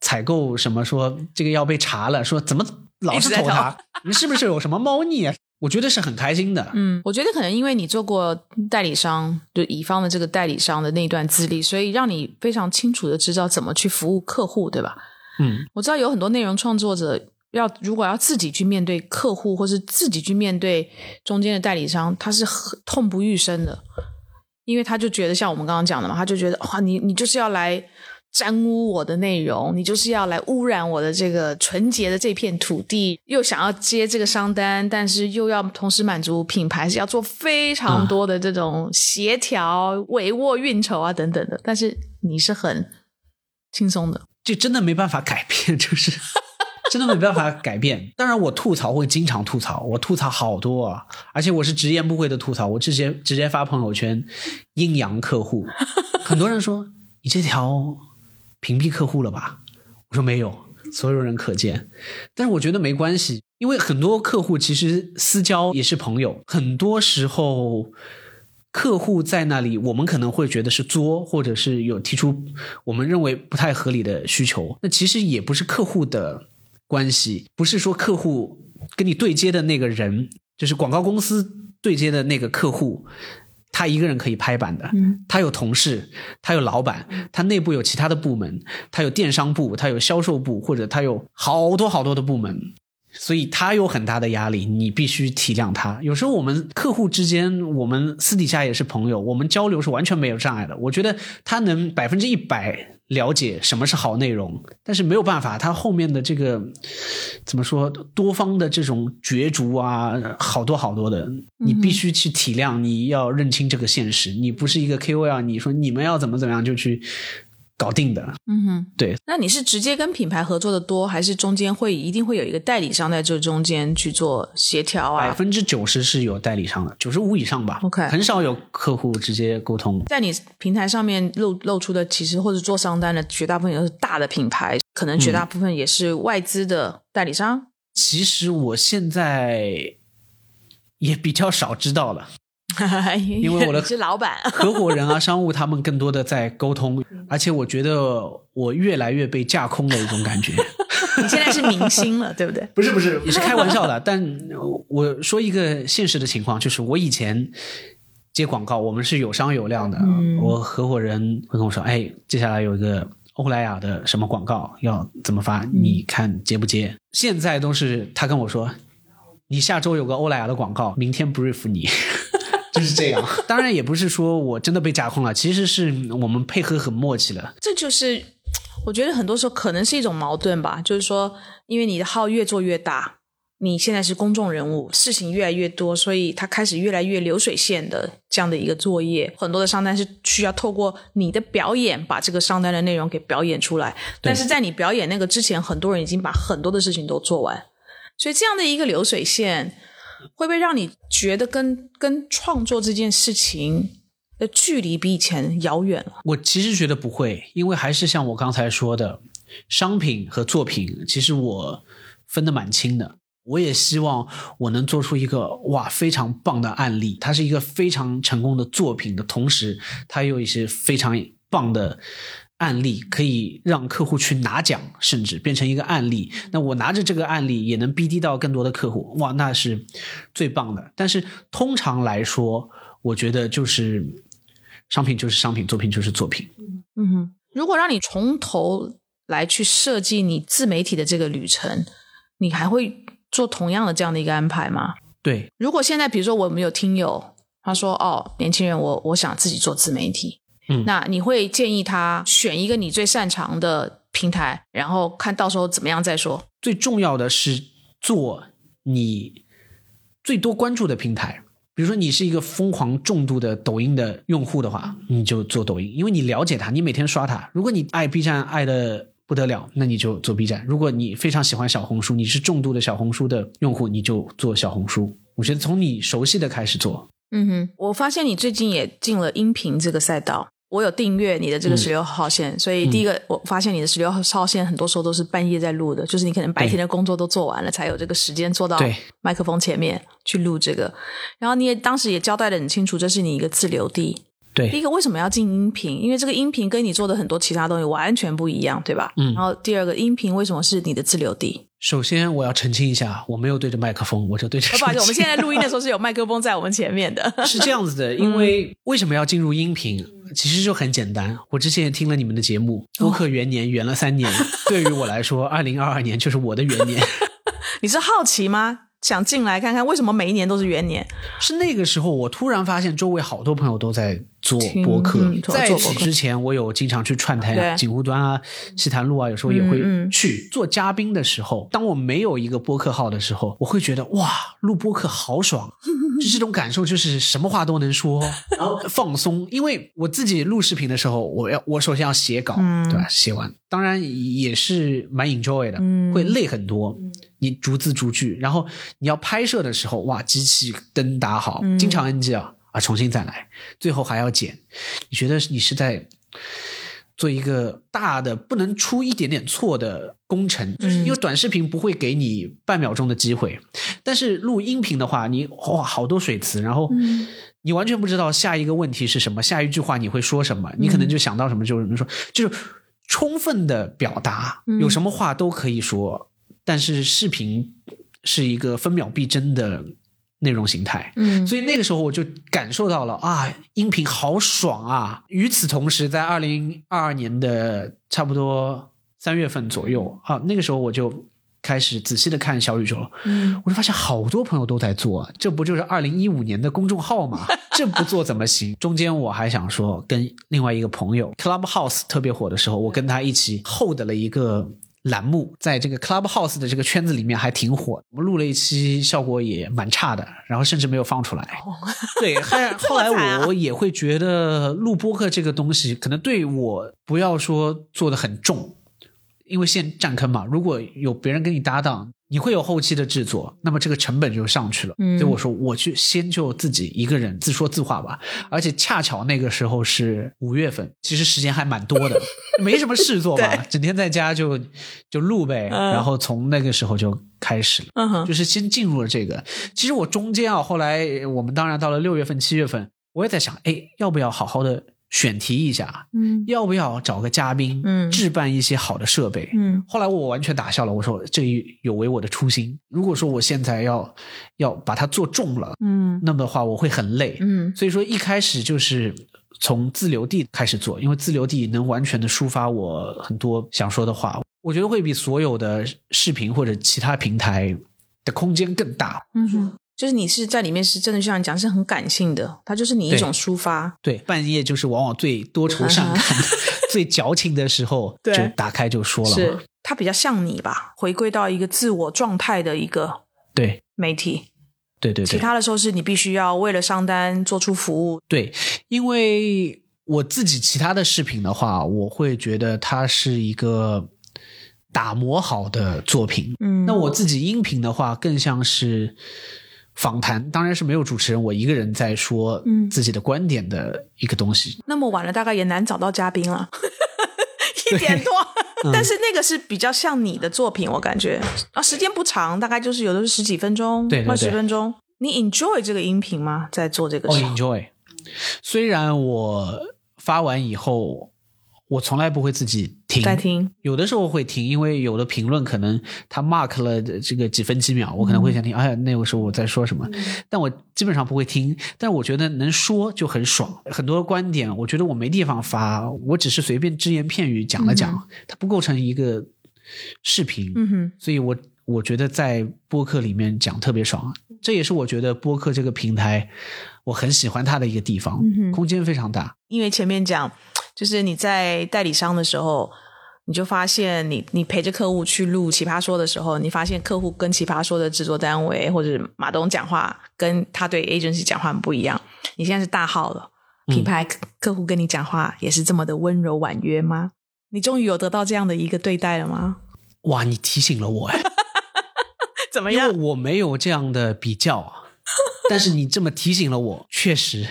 采购什么说这个要被查了，说怎么老是投他，你是不是有什么猫腻？我觉得是很开心的。嗯，我觉得可能因为你做过代理商，就乙方的这个代理商的那段资历，所以让你非常清楚的知道怎么去服务客户，对吧？嗯，我知道有很多内容创作者要如果要自己去面对客户，或是自己去面对中间的代理商，他是很痛不欲生的，因为他就觉得像我们刚刚讲的嘛，他就觉得哇，你你就是要来沾污我的内容，你就是要来污染我的这个纯洁的这片土地，又想要接这个商单，但是又要同时满足品牌，是要做非常多的这种协调、帷幄、运筹啊等等的。但是你是很轻松的，就真的没办法改变，就是真的没办法改变。当然，我吐槽会经常吐槽，我吐槽好多啊，而且我是直言不讳的吐槽，我直接直接发朋友圈阴阳客户，很多人说你这条。屏蔽客户了吧？我说没有，所有人可见。但是我觉得没关系，因为很多客户其实私交也是朋友。很多时候，客户在那里，我们可能会觉得是作，或者是有提出我们认为不太合理的需求。那其实也不是客户的关系，不是说客户跟你对接的那个人，就是广告公司对接的那个客户。他一个人可以拍板的，他有同事，他有老板，他内部有其他的部门，他有电商部，他有销售部，或者他有好多好多的部门，所以他有很大的压力，你必须体谅他。有时候我们客户之间，我们私底下也是朋友，我们交流是完全没有障碍的。我觉得他能百分之一百。了解什么是好内容，但是没有办法，它后面的这个怎么说，多方的这种角逐啊，好多好多的，你必须去体谅，你要认清这个现实。你不是一个 KOL，你说你们要怎么怎么样就去。搞定的，嗯哼，对。那你是直接跟品牌合作的多，还是中间会一定会有一个代理商在这中间去做协调啊？百分之九十是有代理商的，九十五以上吧。OK，很少有客户直接沟通。在你平台上面露露出的，其实或者做商单的，绝大部分都是大的品牌，可能绝大部分也是外资的代理商。其实我现在也比较少知道了。因为我的是老板、合伙人啊、商务，他们更多的在沟通，而且我觉得我越来越被架空的一种感觉。你现在是明星了，对不对？不是不是，也是开玩笑的。但我说一个现实的情况，就是我以前接广告，我们是有商有量的。我合伙人会跟我说：“哎，接下来有一个欧莱雅的什么广告要怎么发？你看接不接？”现在都是他跟我说：“你下周有个欧莱雅的广告，明天 brief 你。”就是这样，当然也不是说我真的被架空了，其实是我们配合很默契了。这就是我觉得很多时候可能是一种矛盾吧，就是说，因为你的号越做越大，你现在是公众人物，事情越来越多，所以他开始越来越流水线的这样的一个作业，很多的商单是需要透过你的表演把这个商单的内容给表演出来。但是在你表演那个之前，很多人已经把很多的事情都做完，所以这样的一个流水线。会不会让你觉得跟跟创作这件事情的距离比以前遥远了？我其实觉得不会，因为还是像我刚才说的，商品和作品，其实我分得蛮清的。我也希望我能做出一个哇非常棒的案例，它是一个非常成功的作品的同时，它有一些非常棒的。案例可以让客户去拿奖，甚至变成一个案例。那我拿着这个案例也能逼低到更多的客户，哇，那是最棒的。但是通常来说，我觉得就是商品就是商品，作品就是作品。嗯哼，如果让你从头来去设计你自媒体的这个旅程，你还会做同样的这样的一个安排吗？对。如果现在比如说我们有听友他说哦，年轻人，我我想自己做自媒体。那你会建议他选一个你最擅长的平台，然后看到时候怎么样再说。最重要的是做你最多关注的平台。比如说，你是一个疯狂重度的抖音的用户的话，你就做抖音，因为你了解它，你每天刷它。如果你爱 B 站爱的不得了，那你就做 B 站。如果你非常喜欢小红书，你是重度的小红书的用户，你就做小红书。我觉得从你熟悉的开始做。嗯哼，我发现你最近也进了音频这个赛道。我有订阅你的这个十六号线，所以第一个我发现你的十六号线很多时候都是半夜在录的，就是你可能白天的工作都做完了，才有这个时间坐到麦克风前面去录这个。然后你也当时也交代的很清楚，这是你一个自留地。对，第一个为什么要进音频？因为这个音频跟你做的很多其他东西完全不一样，对吧？嗯。然后第二个，音频为什么是你的自留地？首先我要澄清一下，我没有对着麦克风，我就对着。不好意思，我们现在录音的时候是有麦克风在我们前面的。是这样子的，因为为什么要进入音频？其实就很简单。我之前也听了你们的节目，播客元年元了三年，对于我来说，二零二二年就是我的元年。你是好奇吗？想进来看看为什么每一年都是元年？是那个时候，我突然发现周围好多朋友都在做播客，在此之前，我有经常去串台锦湖端啊、西坛路啊，有时候也会去做嘉宾的时候。当我没有一个播客号的时候，我会觉得哇，录播客好爽，就这种感受，就是什么话都能说，然后放松。因为我自己录视频的时候，我要我首先要写稿，对吧？写完，当然也是蛮 enjoy 的，会累很多。你逐字逐句，然后你要拍摄的时候，哇，机器灯打好，经常 NG 啊。啊，重新再来，最后还要剪。你觉得你是在做一个大的不能出一点点错的工程？就是因为短视频不会给你半秒钟的机会，但是录音频的话，你哇好多水词，然后你完全不知道下一个问题是什么，下一句话你会说什么，你可能就想到什么就能说，就是充分的表达，有什么话都可以说。但是视频是一个分秒必争的。内容形态，嗯，所以那个时候我就感受到了啊，音频好爽啊！与此同时，在二零二二年的差不多三月份左右啊，那个时候我就开始仔细的看小宇宙，嗯，我就发现好多朋友都在做，这不就是二零一五年的公众号吗？这不做怎么行？中间我还想说，跟另外一个朋友，Clubhouse 特别火的时候，我跟他一起 hold 了一个。栏目在这个 Clubhouse 的这个圈子里面还挺火，我们录了一期，效果也蛮差的，然后甚至没有放出来。对，后 后来我也会觉得录播客这个东西，可能对我不要说做的很重，因为先占坑嘛。如果有别人跟你搭档。你会有后期的制作，那么这个成本就上去了。所以我说，我去先就自己一个人自说自话吧。而且恰巧那个时候是五月份，其实时间还蛮多的，没什么事做嘛，整天在家就就录呗。然后从那个时候就开始了，就是先进入了这个。其实我中间啊，后来我们当然到了六月份、七月份，我也在想，哎，要不要好好的。选题一下，嗯，要不要找个嘉宾，嗯，置办一些好的设备，嗯。后来我完全打消了，我说这有违我的初心。如果说我现在要要把它做重了，嗯，那么的话我会很累，嗯。所以说一开始就是从自留地开始做，因为自留地能完全的抒发我很多想说的话，我觉得会比所有的视频或者其他平台的空间更大，嗯。就是你是在里面是真的，就像你讲是很感性的，它就是你一种抒发。对，半夜就是往往最多愁善感、最矫情的时候，就打开就说了。是它比较像你吧，回归到一个自我状态的一个对媒体。对对，其他的时候是你必须要为了上单做出服务。对，因为我自己其他的视频的话，我会觉得它是一个打磨好的作品。嗯，那我自己音频的话，更像是。访谈当然是没有主持人，我一个人在说自己的观点的一个东西。那么晚了，大概也难找到嘉宾了，一点多。但是那个是比较像你的作品，我感觉啊，时间不长，大概就是有的是十几分钟，二十分钟。你 enjoy 这个音频吗？在做这个？哦，enjoy。虽然我发完以后。我从来不会自己听，听有的时候会听，因为有的评论可能他 mark 了这个几分几秒，我可能会想听。哎呀，那个时候我在说什么？但我基本上不会听。但我觉得能说就很爽。很多观点，我觉得我没地方发，我只是随便只言片语讲了讲，它不构成一个视频。所以我我觉得在播客里面讲特别爽。这也是我觉得播客这个平台我很喜欢它的一个地方，空间非常大。因为前面讲。就是你在代理商的时候，你就发现你你陪着客户去录《奇葩说》的时候，你发现客户跟《奇葩说》的制作单位或者马东讲话，跟他对 agency 讲话很不一样。你现在是大号了，品牌客户跟你讲话也是这么的温柔婉约吗？你终于有得到这样的一个对待了吗？哇，你提醒了我哎，怎么样？我没有这样的比较。但是你这么提醒了我，确实，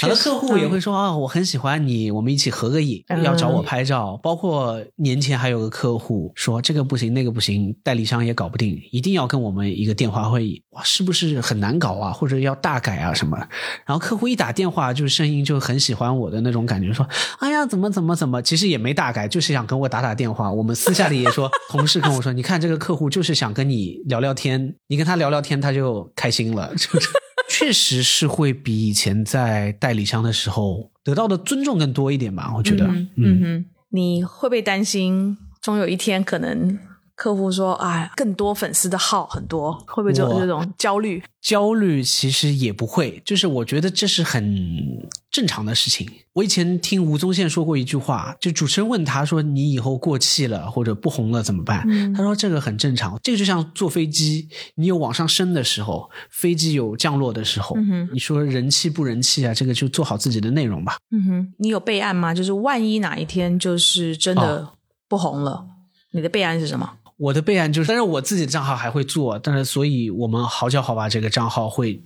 好多客户也会说啊，我很喜欢你，我们一起合个影，要找我拍照。包括年前还有个客户说这个不行，那个不行，代理商也搞不定，一定要跟我们一个电话会议。哇，是不是很难搞啊？或者要大改啊什么？然后客户一打电话，就声音就很喜欢我的那种感觉，说哎呀，怎么怎么怎么，其实也没大改，就是想跟我打打电话。我们私下里也说，同事跟我说，你看这个客户就是想跟你聊聊天，你跟他聊聊天，他就开心了，就是。确实是会比以前在代理商的时候得到的尊重更多一点吧？我觉得，嗯哼，你会不会担心，终有一天可能客户说：“哎，更多粉丝的号很多，会不会有这种焦虑？”焦虑其实也不会，就是我觉得这是很正常的事情。我以前听吴宗宪说过一句话，就主持人问他说：“你以后过气了或者不红了怎么办？”他说：“这个很正常，这个就像坐飞机，你有往上升的时候，飞机有降落的时候。你说人气不人气啊？这个就做好自己的内容吧。”嗯哼，你有备案吗？就是万一哪一天就是真的不红了，你的备案是什么？我的备案就是，但是我自己的账号还会做，但是所以我们好巧好吧，这个账号会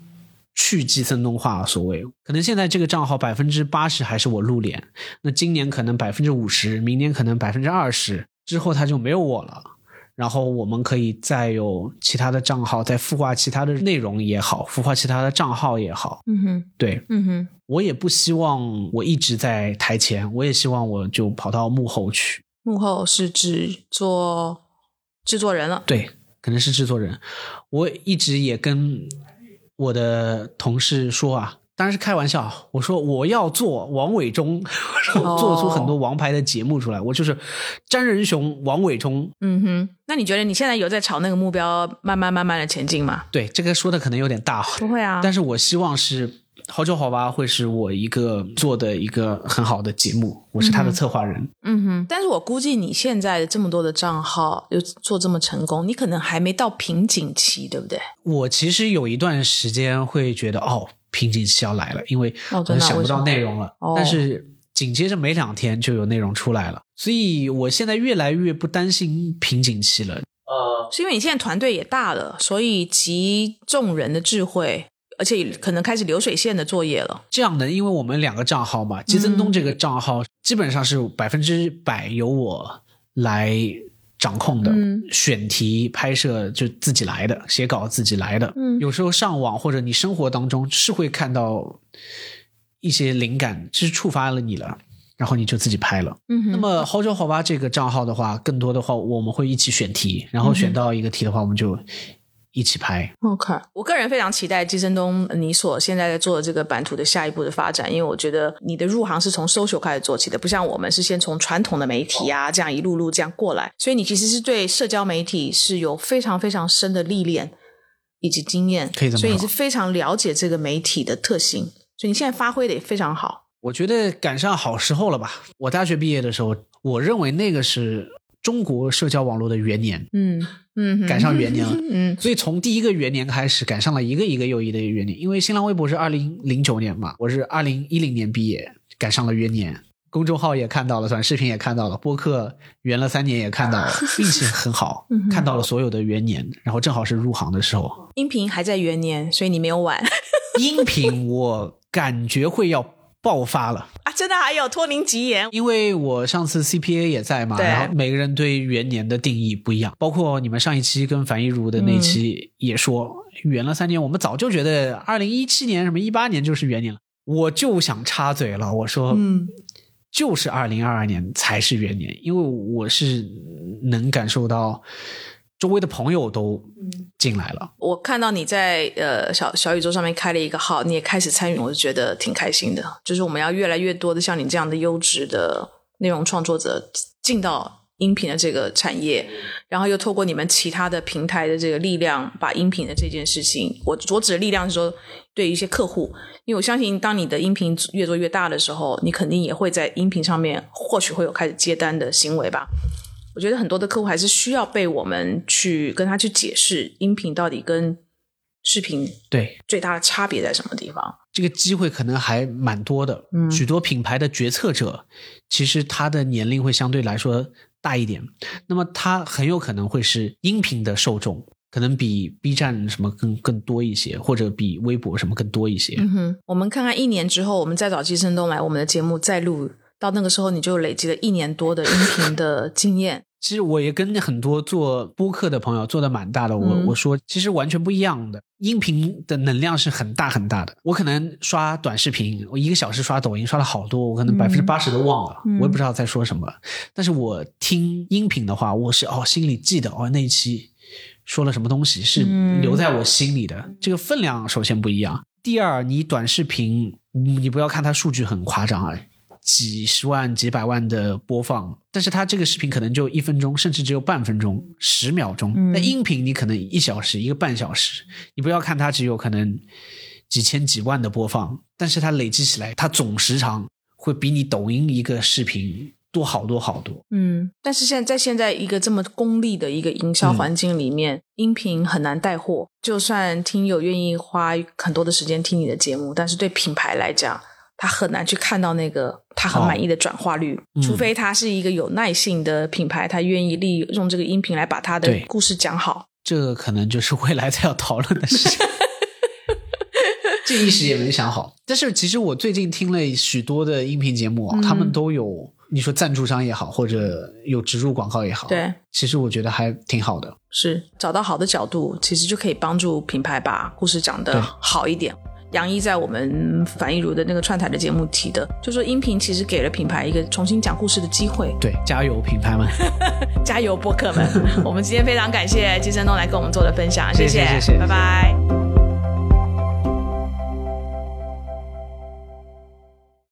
去寄生动画，所谓。可能现在这个账号百分之八十还是我露脸，那今年可能百分之五十，明年可能百分之二十，之后他就没有我了，然后我们可以再有其他的账号，再孵化其他的内容也好，孵化其他的账号也好，嗯哼，对，嗯哼，我也不希望我一直在台前，我也希望我就跑到幕后去，幕后是指做。制作人了，对，可能是制作人。我一直也跟我的同事说啊，当然是开玩笑。我说我要做王伟忠，做出很多王牌的节目出来。我就是詹仁雄、王伟忠。嗯哼，那你觉得你现在有在朝那个目标慢慢慢慢的前进吗？对，这个说的可能有点大，不会啊。但是我希望是。好久好吧，会是我一个做的一个很好的节目，我是他的策划人。嗯哼，但是我估计你现在的这么多的账号又做这么成功，你可能还没到瓶颈期，对不对？我其实有一段时间会觉得，哦，瓶颈期要来了，因为想不到内容了。但是紧接着没两天就有内容出来了，所以我现在越来越不担心瓶颈期了。呃，是因为你现在团队也大了，所以集众人的智慧。而且可能开始流水线的作业了。这样的，因为我们两个账号嘛，季增东这个账号基本上是百分之百由我来掌控的，选题、拍摄就自己来的，写稿自己来的。嗯，有时候上网或者你生活当中是会看到一些灵感，是触发了你了，然后你就自己拍了。嗯，那么好酒好吧这个账号的话，更多的话我们会一起选题，然后选到一个题的话，我们就。一起拍，OK。我个人非常期待季振东你所现在在做的这个版图的下一步的发展，因为我觉得你的入行是从 social 开始做起的，不像我们是先从传统的媒体啊这样一路路这样过来，所以你其实是对社交媒体是有非常非常深的历练以及经验，可以所以你是非常了解这个媒体的特性，所以你现在发挥的也非常好。我觉得赶上好时候了吧？我大学毕业的时候，我认为那个是。中国社交网络的元年，嗯嗯，赶上元年了，嗯，所以从第一个元年开始，赶上了一个一个又一个元年。因为新浪微博是二零零九年嘛，我是二零一零年毕业，赶上了元年。公众号也看到了，短视频也看到了，播客圆了三年也看到了，运气很好，看到了所有的元年，然后正好是入行的时候。音频还在元年，所以你没有晚。音频我感觉会要。爆发了啊！真的还有托您吉言，因为我上次 CPA 也在嘛，然后每个人对元年的定义不一样，包括你们上一期跟樊一茹的那期也说，元了三年，我们早就觉得二零一七年什么一八年就是元年了，我就想插嘴了，我说，嗯，就是二零二二年才是元年，因为我是能感受到。周围的朋友都进来了。我看到你在呃小小宇宙上面开了一个号，你也开始参与，我就觉得挺开心的。就是我们要越来越多的像你这样的优质的内容创作者进到音频的这个产业，然后又透过你们其他的平台的这个力量，把音频的这件事情，我我指的力量是说对一些客户，因为我相信当你的音频越做越大的时候，你肯定也会在音频上面或许会有开始接单的行为吧。我觉得很多的客户还是需要被我们去跟他去解释音频到底跟视频对最大的差别在什么地方。这个机会可能还蛮多的，嗯，许多品牌的决策者其实他的年龄会相对来说大一点，那么他很有可能会是音频的受众，可能比 B 站什么更更多一些，或者比微博什么更多一些。嗯哼，我们看看一年之后，我们再找季生东来我们的节目再录，到那个时候你就累积了一年多的音频的经验。其实我也跟很多做播客的朋友做的蛮大的，我我说其实完全不一样的，音频的能量是很大很大的。我可能刷短视频，我一个小时刷抖音刷了好多，我可能百分之八十都忘了，我也不知道在说什么。但是我听音频的话，我是哦心里记得哦那一期说了什么东西是留在我心里的，这个分量首先不一样。第二，你短视频你不要看它数据很夸张啊。几十万、几百万的播放，但是它这个视频可能就一分钟，甚至只有半分钟、十秒钟。那音频你可能一小时、一个半小时，你不要看它只有可能几千几万的播放，但是它累积起来，它总时长会比你抖音一个视频多好多好多。嗯，但是现在在现在一个这么功利的一个营销环境里面，音频很难带货。就算听友愿意花很多的时间听你的节目，但是对品牌来讲，他很难去看到那个他很满意的转化率，除非他是一个有耐性的品牌，他愿意利用这个音频来把他的故事讲好。这个可能就是未来才要讨论的事情。这一时也没想好。但是其实我最近听了许多的音频节目，他们都有你说赞助商也好，或者有植入广告也好，对，其实我觉得还挺好的。是找到好的角度，其实就可以帮助品牌把故事讲得好一点。杨一在我们樊一茹的那个串台的节目提的，就说音频其实给了品牌一个重新讲故事的机会。对，加油品牌们，加油播客们！我们今天非常感谢金生东来跟我们做的分享，谢谢谢谢，拜拜。